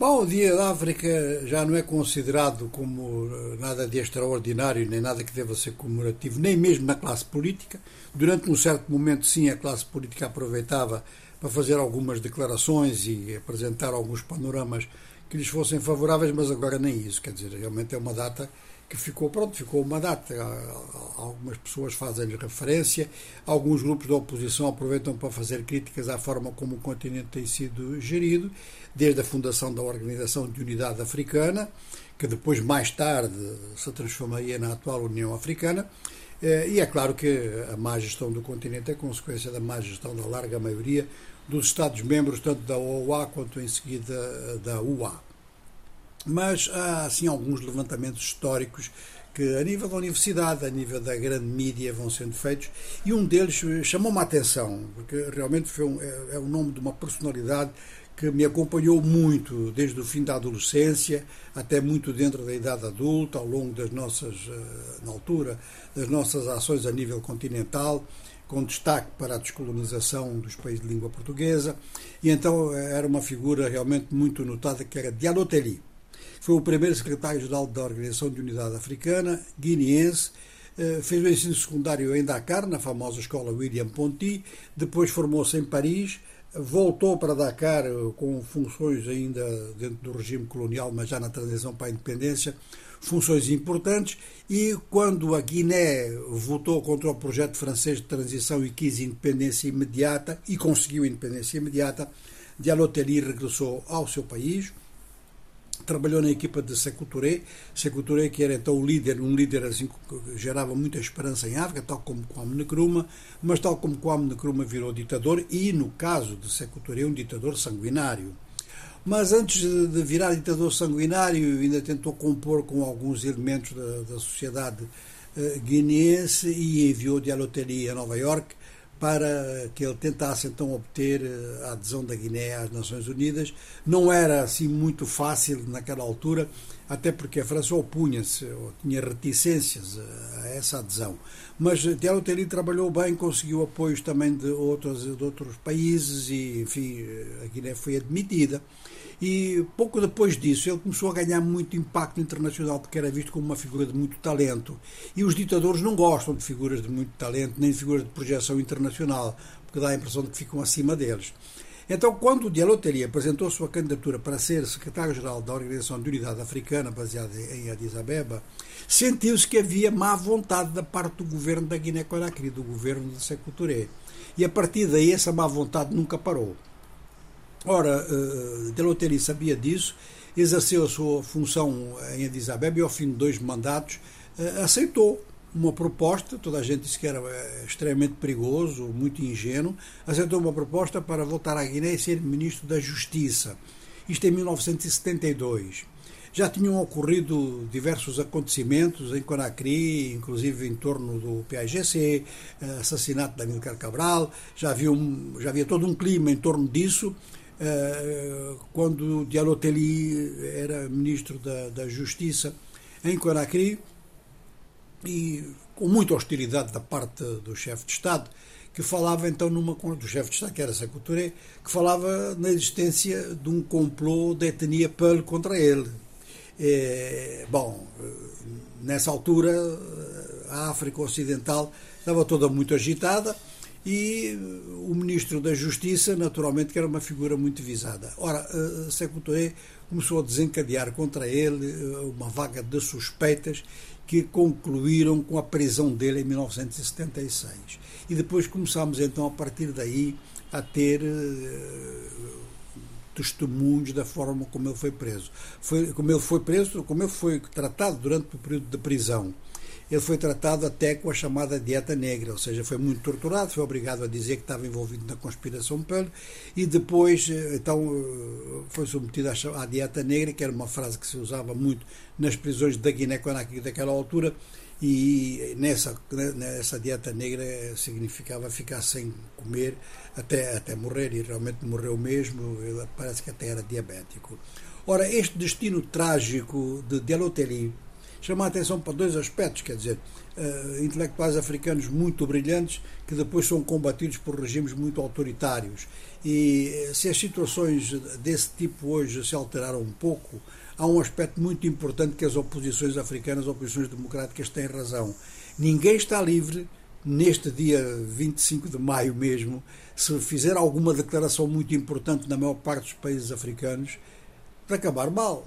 Bom, o Dia da África já não é considerado como nada de extraordinário, nem nada que deva ser comemorativo, nem mesmo na classe política. Durante um certo momento, sim, a classe política aproveitava para fazer algumas declarações e apresentar alguns panoramas que lhes fossem favoráveis, mas agora nem isso. Quer dizer, realmente é uma data que ficou, pronto, ficou uma data. Algumas pessoas fazem-lhe referência, alguns grupos da oposição aproveitam para fazer críticas à forma como o continente tem sido gerido, desde a fundação da Organização de Unidade Africana, que depois, mais tarde, se transformaria na atual União Africana. Eh, e é claro que a má gestão do continente é consequência da má gestão da larga maioria dos Estados-membros, tanto da OA quanto em seguida da UA. Mas há assim alguns levantamentos históricos que a nível da universidade, a nível da grande mídia vão sendo feitos. E um deles chamou-me a atenção, porque realmente foi um, é, é o nome de uma personalidade que me acompanhou muito desde o fim da adolescência até muito dentro da idade adulta, ao longo das nossas, eh, na altura, das nossas ações a nível continental, com destaque para a descolonização dos países de língua portuguesa, e então eh, era uma figura realmente muito notada que era Diallo Telly foi o primeiro secretário-geral da Organização de Unidade Africana, guineense, eh, fez o ensino secundário em Dakar, na famosa escola William Ponty, depois formou-se em Paris, voltou para Dakar eh, com funções ainda dentro do regime colonial, mas já na transição para a independência, funções importantes, e quando a Guiné votou contra o projeto francês de transição e quis independência imediata, e conseguiu independência imediata, Diallo Telly regressou ao seu país, trabalhou na equipa de Sekou Touré que era então o líder, um líder assim que gerava muita esperança em África, tal como Kwame Nkrumah, mas tal como Kwame Nkrumah virou ditador e, no caso de Sekou Touré, um ditador sanguinário. Mas antes de virar ditador sanguinário, ainda tentou compor com alguns elementos da, da sociedade uh, guineense e enviou Dialoteria a Nova York para que ele tentasse então obter eh, a adesão da Guiné às Nações Unidas. Não era assim muito fácil naquela altura, até porque a França opunha-se, ou tinha reticências a essa adesão. Mas Diallo Telly trabalhou bem, conseguiu apoios também de outros, de outros países e, enfim, a Guiné foi admitida. E pouco depois disso ele começou a ganhar muito impacto internacional porque era visto como uma figura de muito talento. E os ditadores não gostam de figuras de muito talento, nem de figuras de projeção internacional, porque dá a impressão de que ficam acima deles. Então, quando Telly apresentou sua candidatura para ser secretário-geral da Organização de Unidade Africana, baseada em Addis Abeba, sentiu-se que havia má vontade da parte do governo da Guiné-Conakry, do governo de Sékou Touré. E a partir daí essa má vontade nunca parou. Ora, uh, Delotelli sabia disso, exerceu a sua função em Addis Abeba e ao fim de dois mandatos uh, aceitou uma proposta, toda a gente disse que era eh, extremamente perigoso, muito ingênuo, aceitou uma proposta para voltar à Guiné e ser ministro da Justiça. Isto em 1972. Já tinham ocorrido diversos acontecimentos em Conakry, inclusive em torno do PAGC, assassinato de Amílcar Cabral, já havia, um, já havia todo um clima em torno disso, eh, quando Diallo Telly era ministro da, da Justiça em Conakry e com muita hostilidade da parte do chefe de Estado, que falava então numa do chefe de Estado, que era Sekou Touré, que falava na existência de um complô da etnia Peul contra ele. É, bom, nessa altura a África Ocidental estava toda muito agitada e o Ministro da Justiça, naturalmente, que era uma figura muito visada. Ora, uh, Sekou Touré começou a desencadear contra ele uma vaga de suspeitas que concluíram com a prisão dele em 1976. E depois começámos então, a partir daí, a ter testemunhos da forma como ele foi preso. Foi, como ele foi preso, como ele foi tratado durante o período de prisão ele foi tratado até com a chamada dieta negra, ou seja, foi muito torturado, foi obrigado a dizer que estava envolvido na conspiração Pearl e depois eh, então eh, foi submetido à dieta negra, que era uma frase que se usava muito nas prisões da Guiné-Conakry daquela altura e nessa, nessa dieta negra significava ficar sem comer até, até morrer e realmente morreu mesmo, parece que até era diabético. Ora, este destino trágico de Delotelli chamar a atenção para dois aspectos, quer dizer, uh, intelectuais africanos muito brilhantes que depois são combatidos por regimes muito autoritários. E eh, se as situações desse tipo hoje se alteraram um pouco, há um aspecto muito importante que as oposições africanas, as oposições democráticas, têm razão. Ninguém está livre neste dia 25 de maio mesmo, se fizer alguma declaração muito importante na maior parte dos países africanos, para acabar mal.